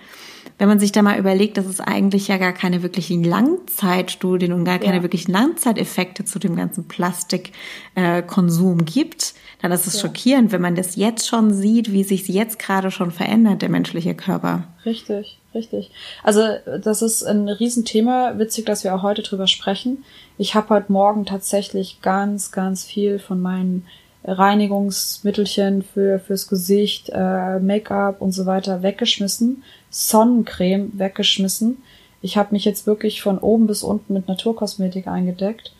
wenn man sich da mal überlegt, dass es eigentlich ja gar keine wirklichen Langzeitstudien und gar keine ja. wirklichen Langzeiteffekte zu dem ganzen Plastikkonsum äh, gibt, dann ist es ja. schockierend, wenn man das jetzt schon sieht, wie sich jetzt gerade schon verändert, der menschliche Körper. Richtig, richtig. Also das ist ein Riesenthema. Witzig, dass wir auch heute drüber sprechen. Ich habe heute Morgen tatsächlich ganz, ganz viel von meinen Reinigungsmittelchen für fürs Gesicht, äh, Make-up und so weiter weggeschmissen, Sonnencreme weggeschmissen. Ich habe mich jetzt wirklich von oben bis unten mit Naturkosmetik eingedeckt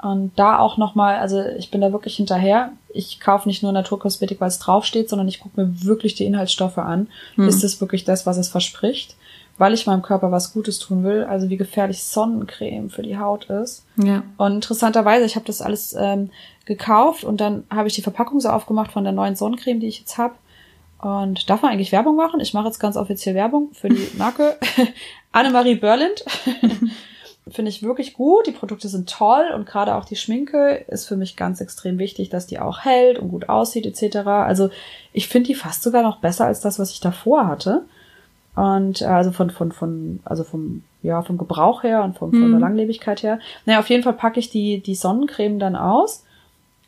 und da auch nochmal, also ich bin da wirklich hinterher. Ich kaufe nicht nur Naturkosmetik, weil es draufsteht, sondern ich gucke mir wirklich die Inhaltsstoffe an. Hm. Ist es wirklich das, was es verspricht? Weil ich meinem Körper was Gutes tun will, also wie gefährlich Sonnencreme für die Haut ist. Ja. Und interessanterweise, ich habe das alles ähm, gekauft und dann habe ich die Verpackung so aufgemacht von der neuen Sonnencreme, die ich jetzt habe. Und darf man eigentlich Werbung machen? Ich mache jetzt ganz offiziell Werbung für die Marke Annemarie Berlind. finde ich wirklich gut. Die Produkte sind toll und gerade auch die Schminke ist für mich ganz extrem wichtig, dass die auch hält und gut aussieht etc. Also ich finde die fast sogar noch besser als das, was ich davor hatte. Und äh, also von von von also vom ja vom Gebrauch her und vom, mhm. von der mhm. Langlebigkeit her. Naja, auf jeden Fall packe ich die die Sonnencreme dann aus.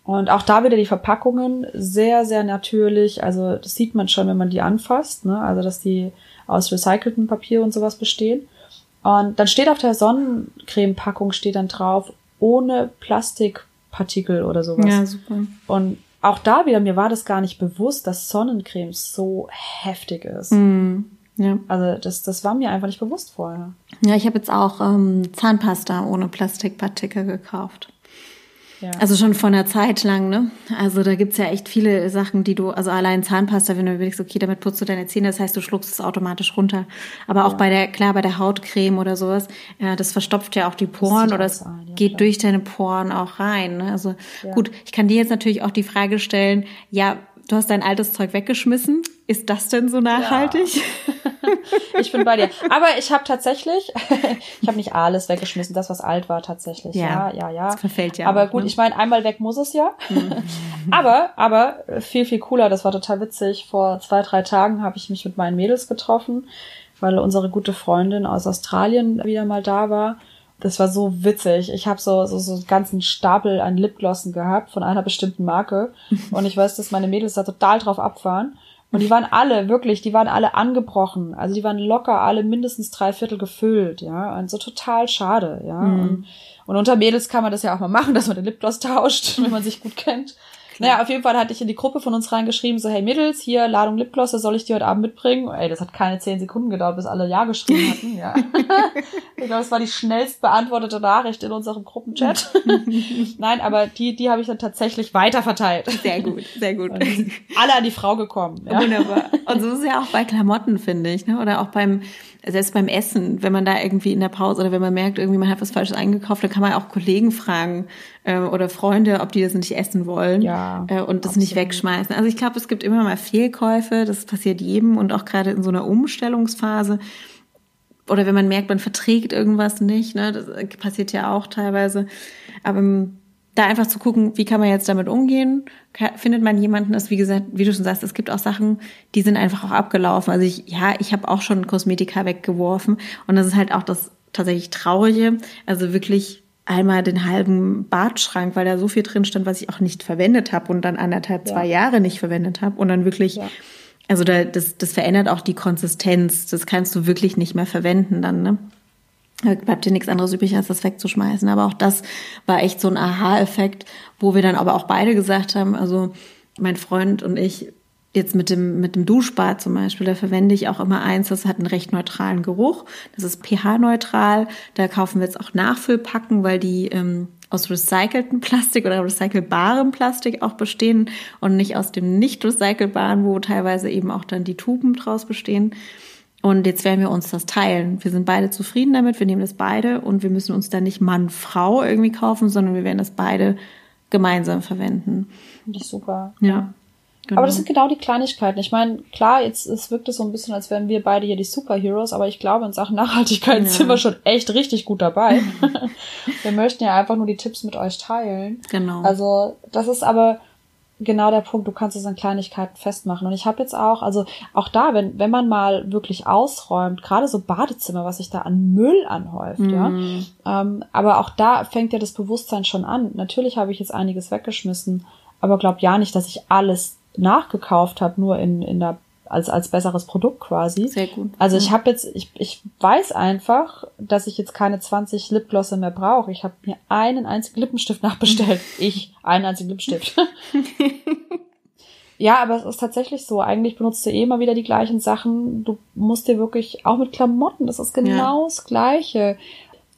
Und auch da wieder die Verpackungen sehr, sehr natürlich. Also das sieht man schon, wenn man die anfasst. Ne? Also dass die aus recyceltem Papier und sowas bestehen. Und dann steht auf der Sonnencreme-Packung steht dann drauf, ohne Plastikpartikel oder sowas. Ja, super. Und auch da wieder, mir war das gar nicht bewusst, dass Sonnencreme so heftig ist. Mm, ja. Also das, das war mir einfach nicht bewusst vorher. Ja, ich habe jetzt auch ähm, Zahnpasta ohne Plastikpartikel gekauft. Ja. Also schon von einer Zeit lang, ne? Also da gibt's ja echt viele Sachen, die du, also allein Zahnpasta, wenn du überlegst, okay, damit putzt du deine Zähne, das heißt, du schluckst es automatisch runter. Aber auch ja. bei der, klar, bei der Hautcreme oder sowas, ja, das verstopft ja auch die Poren oder es ja, geht klar. durch deine Poren auch rein. Ne? Also gut, ich kann dir jetzt natürlich auch die Frage stellen, ja, du hast dein altes Zeug weggeschmissen. Ist das denn so nachhaltig? Ja. ich bin bei dir. Aber ich habe tatsächlich, ich habe nicht alles weggeschmissen, das was alt war tatsächlich. Ja, ja, ja. ja. Das verfällt ja. Aber auch, gut, ne? ich meine, einmal weg muss es ja. Mhm. aber, aber viel viel cooler. Das war total witzig. Vor zwei drei Tagen habe ich mich mit meinen Mädels getroffen, weil unsere gute Freundin aus Australien wieder mal da war. Das war so witzig. Ich habe so, so, so einen ganzen Stapel an Lipglossen gehabt von einer bestimmten Marke. Und ich weiß, dass meine Mädels da total drauf abfahren. Und die waren alle, wirklich, die waren alle angebrochen. Also die waren locker alle mindestens drei Viertel gefüllt, ja. Und so total schade, ja. Mhm. Und, und unter Mädels kann man das ja auch mal machen, dass man den Lipgloss tauscht, wenn man sich gut kennt. Naja, auf jeden Fall hatte ich in die Gruppe von uns reingeschrieben, so, hey Mädels, hier, Ladung Lipgloss, soll ich die heute Abend mitbringen? Ey, das hat keine zehn Sekunden gedauert, bis alle Ja geschrieben hatten, ja. ich glaube, es war die schnellst beantwortete Nachricht in unserem Gruppenchat. Nein, aber die, die habe ich dann tatsächlich weiterverteilt. Sehr gut, sehr gut. Alle an die Frau gekommen. Ja. Wunderbar. Und so ist es ja auch bei Klamotten, finde ich, ne? oder auch beim, selbst beim Essen, wenn man da irgendwie in der Pause oder wenn man merkt, irgendwie man hat was Falsches eingekauft, dann kann man auch Kollegen fragen äh, oder Freunde, ob die das nicht essen wollen ja, äh, und das absolut. nicht wegschmeißen. Also ich glaube, es gibt immer mal Fehlkäufe, das passiert jedem und auch gerade in so einer Umstellungsphase. Oder wenn man merkt, man verträgt irgendwas nicht, ne, das passiert ja auch teilweise. Aber ähm, da einfach zu gucken, wie kann man jetzt damit umgehen? Findet man jemanden, das wie gesagt, wie du schon sagst, es gibt auch Sachen, die sind einfach auch abgelaufen. Also ich, ja, ich habe auch schon Kosmetika weggeworfen und das ist halt auch das tatsächlich Traurige. Also wirklich einmal den halben Badschrank, weil da so viel drin stand, was ich auch nicht verwendet habe und dann anderthalb, ja. zwei Jahre nicht verwendet habe und dann wirklich, ja. also da, das, das verändert auch die Konsistenz. Das kannst du wirklich nicht mehr verwenden dann, ne? Da bleibt dir nichts anderes übrig, als das wegzuschmeißen. Aber auch das war echt so ein Aha-Effekt, wo wir dann aber auch beide gesagt haben, also mein Freund und ich, jetzt mit dem, mit dem Duschbad zum Beispiel, da verwende ich auch immer eins, das hat einen recht neutralen Geruch. Das ist pH-neutral. Da kaufen wir jetzt auch Nachfüllpacken, weil die ähm, aus recyceltem Plastik oder recycelbarem Plastik auch bestehen und nicht aus dem nicht recycelbaren, wo teilweise eben auch dann die Tuben draus bestehen. Und jetzt werden wir uns das teilen. Wir sind beide zufrieden damit, wir nehmen das beide und wir müssen uns dann nicht Mann, Frau irgendwie kaufen, sondern wir werden das beide gemeinsam verwenden. Finde ich super. Ja. Genau. Aber das sind genau die Kleinigkeiten. Ich meine, klar, jetzt es wirkt es so ein bisschen, als wären wir beide hier die Superheroes, aber ich glaube, in Sachen Nachhaltigkeit ja. sind wir schon echt richtig gut dabei. wir möchten ja einfach nur die Tipps mit euch teilen. Genau. Also, das ist aber, genau der Punkt, du kannst es an Kleinigkeiten festmachen. Und ich habe jetzt auch, also auch da, wenn, wenn man mal wirklich ausräumt, gerade so Badezimmer, was sich da an Müll anhäuft, mm. ja. Mhm. Ähm, aber auch da fängt ja das Bewusstsein schon an. Natürlich habe ich jetzt einiges weggeschmissen, aber glaub ja nicht, dass ich alles nachgekauft habe, nur in, in der als, als besseres Produkt quasi. Sehr gut. Also ich habe jetzt, ich, ich weiß einfach, dass ich jetzt keine 20 Lipglosse mehr brauche. Ich habe mir einen einzigen Lippenstift nachbestellt. ich, einen einzigen Lippenstift. ja, aber es ist tatsächlich so. Eigentlich benutzt du eh immer wieder die gleichen Sachen. Du musst dir wirklich, auch mit Klamotten, das ist genau ja. das Gleiche.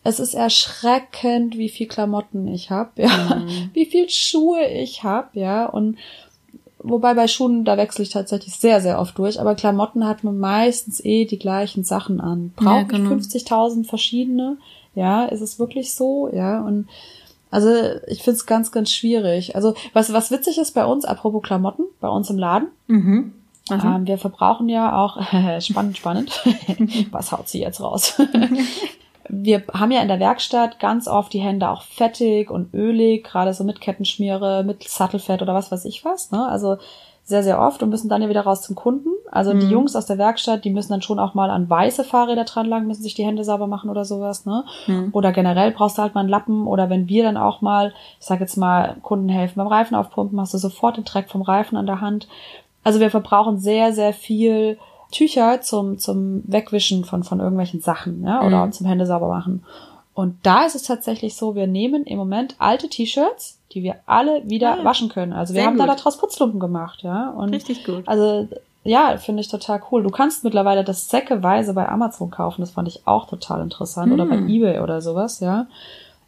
Es ist erschreckend, wie viel Klamotten ich habe, ja, mhm. wie viel Schuhe ich habe, ja, und Wobei bei Schuhen, da wechsle ich tatsächlich sehr, sehr oft durch. Aber Klamotten hat man meistens eh die gleichen Sachen an. Brauche ja, genau. ich 50.000 verschiedene? Ja, ist es wirklich so? Ja, und also ich finde es ganz, ganz schwierig. Also was, was witzig ist bei uns, apropos Klamotten, bei uns im Laden. Mhm. Ähm, wir verbrauchen ja auch, spannend, spannend, was haut sie jetzt raus? wir haben ja in der Werkstatt ganz oft die Hände auch fettig und ölig, gerade so mit Kettenschmiere, mit Sattelfett oder was weiß ich was. Ne? Also sehr, sehr oft und müssen dann ja wieder raus zum Kunden. Also mhm. die Jungs aus der Werkstatt, die müssen dann schon auch mal an weiße Fahrräder dran lang, müssen sich die Hände sauber machen oder sowas, ne? Mhm. Oder generell brauchst du halt mal einen Lappen oder wenn wir dann auch mal, ich sag jetzt mal, Kunden helfen beim Reifen aufpumpen, hast du sofort den Dreck vom Reifen an der Hand. Also wir verbrauchen sehr, sehr viel Tücher zum, zum Wegwischen von, von irgendwelchen Sachen, ja, oder mhm. zum Hände sauber machen. Und da ist es tatsächlich so, wir nehmen im Moment alte T-Shirts, die wir alle wieder ah, waschen können. Also wir haben gut. da daraus Putzlumpen gemacht, ja. Und Richtig gut. Also ja, finde ich total cool. Du kannst mittlerweile das säckeweise bei Amazon kaufen. Das fand ich auch total interessant. Mm. Oder bei mm. eBay oder sowas, ja.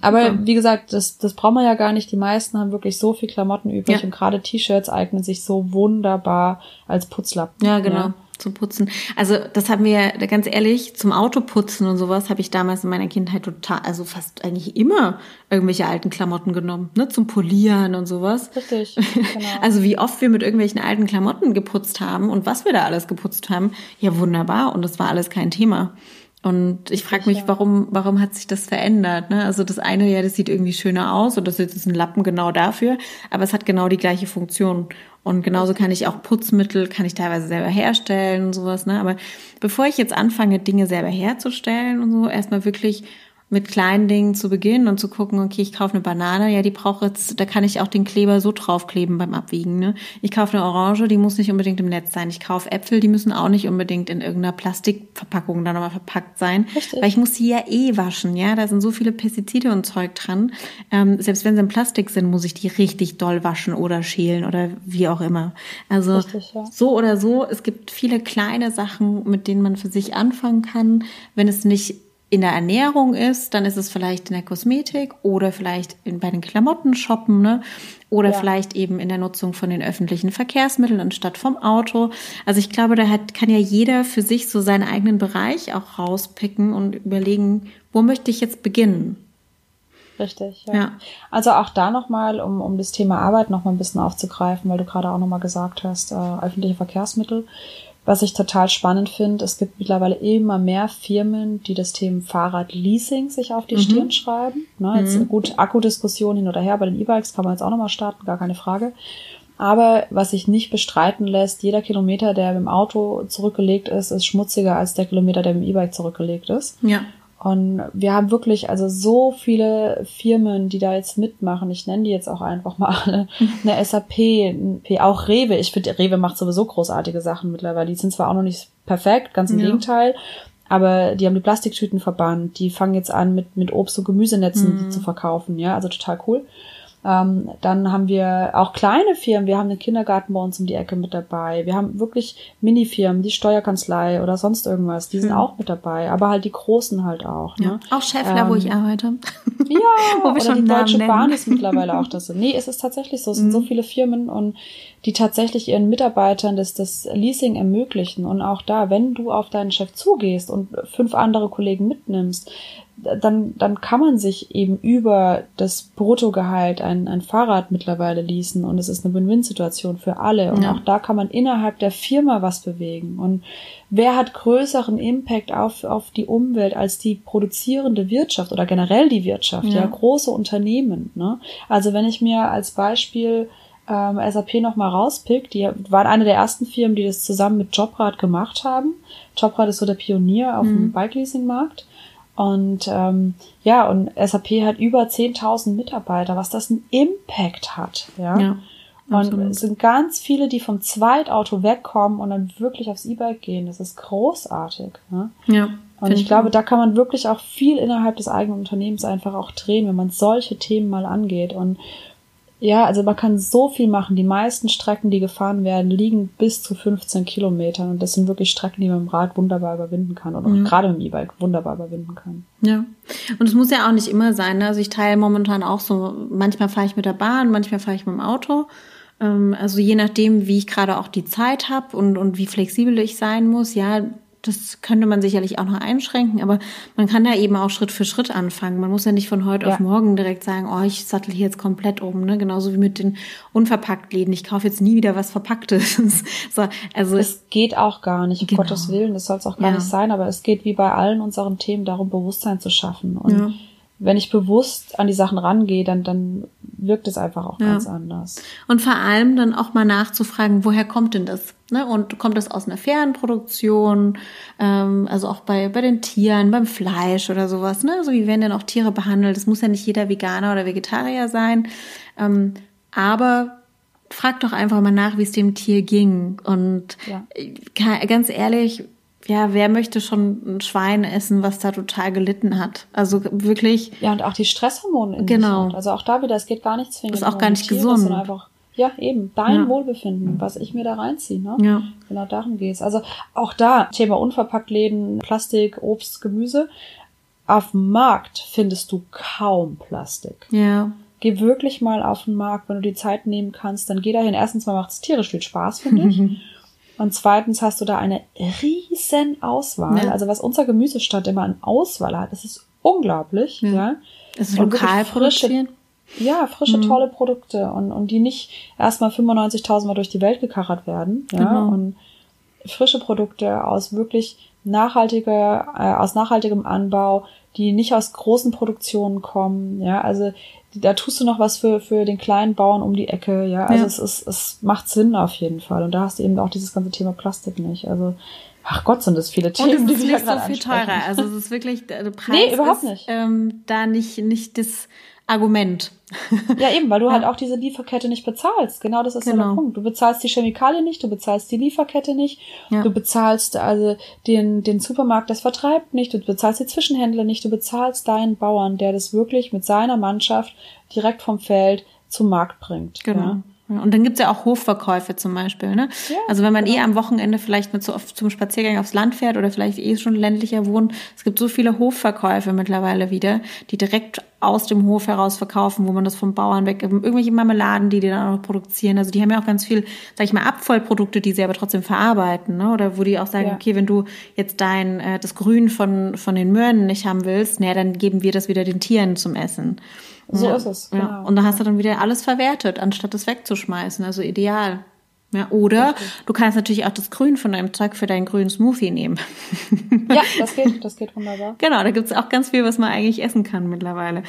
Aber Super. wie gesagt, das, das brauchen wir ja gar nicht. Die meisten haben wirklich so viel Klamotten übrig ja. und gerade T-Shirts eignen sich so wunderbar als Putzlappen. Ja, genau. Ja zum Putzen. Also das haben wir, ganz ehrlich, zum Autoputzen und sowas habe ich damals in meiner Kindheit total, also fast eigentlich immer irgendwelche alten Klamotten genommen, ne, zum Polieren und sowas. Richtig. Genau. Also wie oft wir mit irgendwelchen alten Klamotten geputzt haben und was wir da alles geputzt haben, ja wunderbar und das war alles kein Thema. Und ich frage mich, warum, warum hat sich das verändert? Ne? Also das eine, ja, das sieht irgendwie schöner aus und das ist ein Lappen genau dafür, aber es hat genau die gleiche Funktion. Und genauso kann ich auch Putzmittel, kann ich teilweise selber herstellen und sowas. Ne? Aber bevor ich jetzt anfange, Dinge selber herzustellen und so, erstmal wirklich mit kleinen Dingen zu beginnen und zu gucken, okay, ich kaufe eine Banane, ja, die braucht jetzt, da kann ich auch den Kleber so draufkleben beim Abwiegen. Ne? Ich kaufe eine Orange, die muss nicht unbedingt im Netz sein. Ich kaufe Äpfel, die müssen auch nicht unbedingt in irgendeiner Plastikverpackung dann nochmal verpackt sein. Richtig. Weil ich muss sie ja eh waschen, ja. Da sind so viele Pestizide und Zeug dran. Ähm, selbst wenn sie in Plastik sind, muss ich die richtig doll waschen oder schälen oder wie auch immer. Also Richtig, ja. so oder so, es gibt viele kleine Sachen, mit denen man für sich anfangen kann, wenn es nicht in der Ernährung ist, dann ist es vielleicht in der Kosmetik oder vielleicht in, bei den Klamotten shoppen, ne? Oder ja. vielleicht eben in der Nutzung von den öffentlichen Verkehrsmitteln anstatt vom Auto. Also ich glaube, da hat, kann ja jeder für sich so seinen eigenen Bereich auch rauspicken und überlegen, wo möchte ich jetzt beginnen? Richtig, ja. ja. Also auch da nochmal, um, um das Thema Arbeit nochmal ein bisschen aufzugreifen, weil du gerade auch nochmal gesagt hast, äh, öffentliche Verkehrsmittel. Was ich total spannend finde, es gibt mittlerweile immer mehr Firmen, die das Thema Fahrradleasing sich auf die mhm. Stirn schreiben. Ne, jetzt mhm. gut, Akkudiskussion hin oder her, bei den E-Bikes kann man jetzt auch nochmal starten, gar keine Frage. Aber was sich nicht bestreiten lässt, jeder Kilometer, der mit dem Auto zurückgelegt ist, ist schmutziger als der Kilometer, der mit dem E-Bike zurückgelegt ist. Ja. Und wir haben wirklich also so viele Firmen, die da jetzt mitmachen. Ich nenne die jetzt auch einfach mal alle. Eine SAP, auch Rewe. Ich finde, Rewe macht sowieso großartige Sachen mittlerweile. Die sind zwar auch noch nicht perfekt, ganz im ja. Gegenteil. Aber die haben die Plastiktüten verbannt. Die fangen jetzt an, mit, mit Obst- und Gemüsenetzen mhm. zu verkaufen. Ja, also total cool. Ähm, dann haben wir auch kleine Firmen. Wir haben den Kindergarten bei uns um die Ecke mit dabei. Wir haben wirklich Minifirmen, die Steuerkanzlei oder sonst irgendwas. Die sind hm. auch mit dabei. Aber halt die großen halt auch. Ne? Ja. Auch Schäffler, ähm, wo ich ähm, arbeite. Ja, wo wir oder schon die Deutsche nennen. Bahn ist mittlerweile auch das. Nee, es ist tatsächlich so. Es sind so viele Firmen und die tatsächlich ihren Mitarbeitern das, das Leasing ermöglichen. Und auch da, wenn du auf deinen Chef zugehst und fünf andere Kollegen mitnimmst, dann, dann kann man sich eben über das Bruttogehalt ein, ein Fahrrad mittlerweile leasen und es ist eine Win-Win-Situation für alle. Und ja. auch da kann man innerhalb der Firma was bewegen. Und wer hat größeren Impact auf, auf die Umwelt als die produzierende Wirtschaft oder generell die Wirtschaft, ja, ja große Unternehmen. Ne? Also wenn ich mir als Beispiel ähm, SAP nochmal rauspickt, die waren eine der ersten Firmen, die das zusammen mit Jobrad gemacht haben. Jobrad ist so der Pionier auf mhm. dem Bike-Leasing-Markt. Und ähm, ja, und SAP hat über 10.000 Mitarbeiter, was das einen Impact hat. Ja. ja und absolut. es sind ganz viele, die vom Zweitauto wegkommen und dann wirklich aufs E-Bike gehen. Das ist großartig. Ne? Ja. Und ich glaube, da kann man wirklich auch viel innerhalb des eigenen Unternehmens einfach auch drehen, wenn man solche Themen mal angeht. Und ja, also man kann so viel machen. Die meisten Strecken, die gefahren werden, liegen bis zu 15 Kilometern. Und das sind wirklich Strecken, die man mit dem Rad wunderbar überwinden kann. Und auch mhm. gerade mit dem E-Bike wunderbar überwinden kann. Ja. Und es muss ja auch nicht immer sein. Ne? Also ich teile momentan auch so, manchmal fahre ich mit der Bahn, manchmal fahre ich mit dem Auto. Ähm, also je nachdem, wie ich gerade auch die Zeit habe und, und wie flexibel ich sein muss, ja, das könnte man sicherlich auch noch einschränken, aber man kann da eben auch Schritt für Schritt anfangen. Man muss ja nicht von heute ja. auf morgen direkt sagen, oh, ich sattel hier jetzt komplett um, ne? Genauso wie mit den Unverpacktläden. Ich kaufe jetzt nie wieder was Verpacktes. so, also es geht auch gar nicht, um genau. Gottes Willen, das soll es auch gar ja. nicht sein, aber es geht wie bei allen unseren Themen darum, Bewusstsein zu schaffen. Und ja wenn ich bewusst an die Sachen rangehe, dann, dann wirkt es einfach auch ja. ganz anders. Und vor allem dann auch mal nachzufragen, woher kommt denn das? Ne? Und kommt das aus einer fairen Produktion? Ähm, also auch bei, bei den Tieren, beim Fleisch oder sowas. Ne? So also wie werden denn auch Tiere behandelt? Es muss ja nicht jeder Veganer oder Vegetarier sein. Ähm, aber frag doch einfach mal nach, wie es dem Tier ging. Und ja. ganz ehrlich, ja, wer möchte schon ein Schwein essen, was da total gelitten hat? Also wirklich. Ja, und auch die Stresshormone in genau. Sich Also auch da wieder, es geht gar nichts zwingend. Ist auch gar nicht Tiere, gesund. Einfach, ja, eben, dein ja. Wohlbefinden, was ich mir da reinziehe, ne? Ja. Genau darum geht's. Also auch da, Thema Unverpacktläden, Plastik, Obst, Gemüse. auf dem Markt findest du kaum Plastik. Ja. Geh wirklich mal auf den Markt, wenn du die Zeit nehmen kannst, dann geh dahin. Erstens mal macht es tierisch viel Spaß, finde ich. Und zweitens hast du da eine riesen Auswahl. Ja. Also was unser Gemüsestand immer an Auswahl hat, das ist unglaublich. Ja. ja. Es ist lokal produziert. Ja, frische, mhm. tolle Produkte und, und die nicht erstmal 95.000 Mal durch die Welt gekarrt werden. Ja, genau. und frische Produkte aus wirklich nachhaltiger, äh, aus nachhaltigem Anbau, die nicht aus großen Produktionen kommen. Ja, also da tust du noch was für, für den kleinen Bauern um die Ecke. Ja, also ja. es ist, es macht Sinn auf jeden Fall. Und da hast du eben auch dieses ganze Thema Plastik nicht. Also, ach Gott, sind das viele Themen, Und es ist die nicht so viel teurer. Also es ist wirklich, der Preis nee, überhaupt ist, nicht. Ähm, da nicht, nicht das Argument. Ja, eben, weil du halt auch diese Lieferkette nicht bezahlst. Genau das ist genau. der Punkt. Du bezahlst die Chemikalie nicht, du bezahlst die Lieferkette nicht, ja. du bezahlst also den, den Supermarkt, das vertreibt nicht, du bezahlst die Zwischenhändler nicht, du bezahlst deinen Bauern, der das wirklich mit seiner Mannschaft direkt vom Feld zum Markt bringt. Genau. Ja. Und dann gibt's ja auch Hofverkäufe zum Beispiel. Ne? Ja, also wenn man genau. eh am Wochenende vielleicht mit so oft zum Spaziergang aufs Land fährt oder vielleicht eh schon ländlicher wohnt, es gibt so viele Hofverkäufe mittlerweile wieder, die direkt aus dem Hof heraus verkaufen, wo man das vom Bauern weg, irgendwelche Marmeladen, die die dann auch produzieren. Also die haben ja auch ganz viel, sag ich mal, Abfallprodukte, die sie aber trotzdem verarbeiten, ne? Oder wo die auch sagen, ja. okay, wenn du jetzt dein äh, das Grün von von den Möhren nicht haben willst, naja, dann geben wir das wieder den Tieren zum Essen. So ja. ist es. Genau. Ja. Und da hast du dann wieder alles verwertet, anstatt es wegzuschmeißen. Also ideal. Ja, oder Richtig. du kannst natürlich auch das Grün von deinem Zeug für deinen grünen Smoothie nehmen. Ja, das geht, das geht wunderbar. Genau, da gibt's auch ganz viel, was man eigentlich essen kann mittlerweile.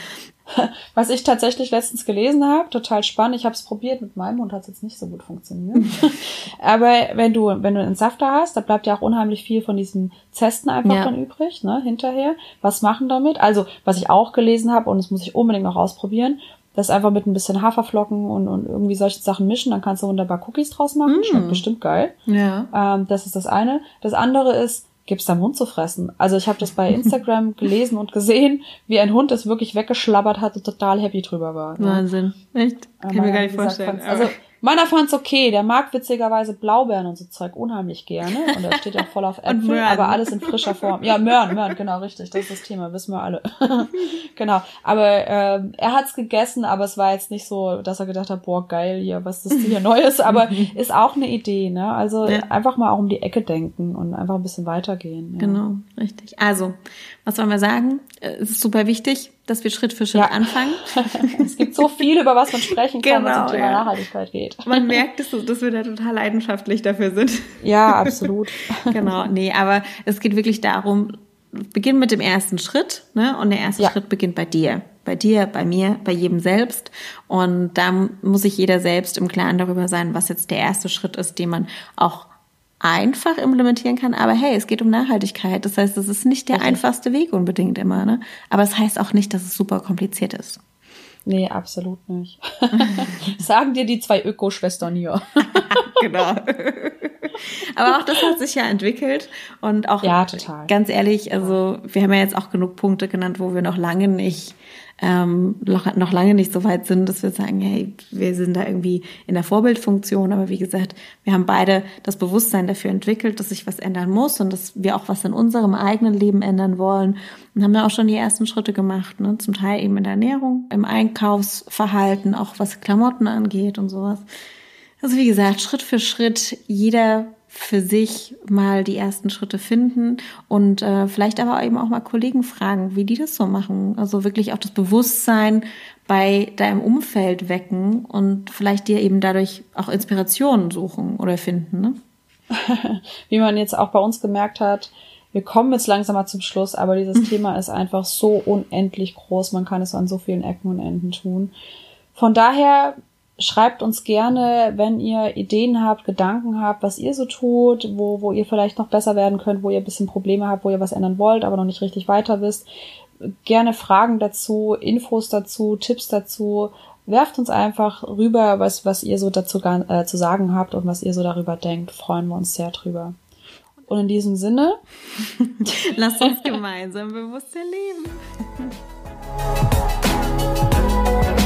Was ich tatsächlich letztens gelesen habe, total spannend. Ich habe es probiert, mit meinem Mund hat es jetzt nicht so gut funktioniert. Aber wenn du, wenn du einen Safter hast, da bleibt ja auch unheimlich viel von diesen Zesten einfach ja. dann übrig, ne, hinterher. Was machen damit? Also, was ich auch gelesen habe, und das muss ich unbedingt noch ausprobieren, das einfach mit ein bisschen Haferflocken und, und irgendwie solche Sachen mischen, dann kannst du wunderbar Cookies draus machen. Mm. Schmeckt bestimmt geil. Ja. Ähm, das ist das eine. Das andere ist, gibt's da Mund zu fressen. Also ich habe das bei Instagram gelesen und gesehen, wie ein Hund das wirklich weggeschlabbert hat und total happy drüber war. Wahnsinn. Echt? Kann ich mir gar nicht vorstellen. Also Meiner fand's okay. Der mag witzigerweise Blaubeeren und so Zeug unheimlich gerne. Und er steht ja voll auf Äpfel, aber alles in frischer Form. Ja, Möhren, Möhren, genau, richtig. Das ist das Thema, wissen wir alle. genau. Aber äh, er hat's gegessen, aber es war jetzt nicht so, dass er gedacht hat, boah, geil, hier, was ist hier Neues? Aber ist auch eine Idee, ne? Also ja. einfach mal auch um die Ecke denken und einfach ein bisschen weitergehen. Ja. Genau, richtig. Also, was wollen wir sagen? Es ist super wichtig, dass wir Schritt für Schritt ja. anfangen. es gibt so viel, über was man sprechen kann, genau, wenn es um Thema ja. Nachhaltigkeit geht. Man merkt, dass, dass wir da total leidenschaftlich dafür sind. Ja, absolut. genau, nee, aber es geht wirklich darum, beginn mit dem ersten Schritt, ne? Und der erste ja. Schritt beginnt bei dir. Bei dir, bei mir, bei jedem selbst. Und da muss sich jeder selbst im Klaren darüber sein, was jetzt der erste Schritt ist, den man auch einfach implementieren kann, aber hey, es geht um Nachhaltigkeit. Das heißt, es ist nicht der einfachste Weg unbedingt immer, ne? Aber es das heißt auch nicht, dass es super kompliziert ist. Nee, absolut nicht. Sagen dir die zwei Öko-Schwestern hier. genau. Aber auch das hat sich ja entwickelt und auch ja, total. ganz ehrlich, also wir haben ja jetzt auch genug Punkte genannt, wo wir noch lange nicht ähm, noch, noch lange nicht so weit sind, dass wir sagen, hey, wir sind da irgendwie in der Vorbildfunktion. Aber wie gesagt, wir haben beide das Bewusstsein dafür entwickelt, dass sich was ändern muss und dass wir auch was in unserem eigenen Leben ändern wollen. Und haben da auch schon die ersten Schritte gemacht, ne? zum Teil eben in der Ernährung, im Einkaufsverhalten, auch was Klamotten angeht und sowas. Also wie gesagt, Schritt für Schritt, jeder für sich mal die ersten Schritte finden und äh, vielleicht aber eben auch mal Kollegen fragen, wie die das so machen. Also wirklich auch das Bewusstsein bei deinem Umfeld wecken und vielleicht dir eben dadurch auch Inspirationen suchen oder finden. Ne? wie man jetzt auch bei uns gemerkt hat, wir kommen jetzt langsam mal zum Schluss, aber dieses mhm. Thema ist einfach so unendlich groß. Man kann es an so vielen Ecken und Enden tun. Von daher schreibt uns gerne, wenn ihr Ideen habt, Gedanken habt, was ihr so tut, wo, wo ihr vielleicht noch besser werden könnt, wo ihr ein bisschen Probleme habt, wo ihr was ändern wollt, aber noch nicht richtig weiter wisst. Gerne Fragen dazu, Infos dazu, Tipps dazu. Werft uns einfach rüber, was, was ihr so dazu äh, zu sagen habt und was ihr so darüber denkt. Freuen wir uns sehr drüber. Und in diesem Sinne, lasst uns gemeinsam bewusster leben.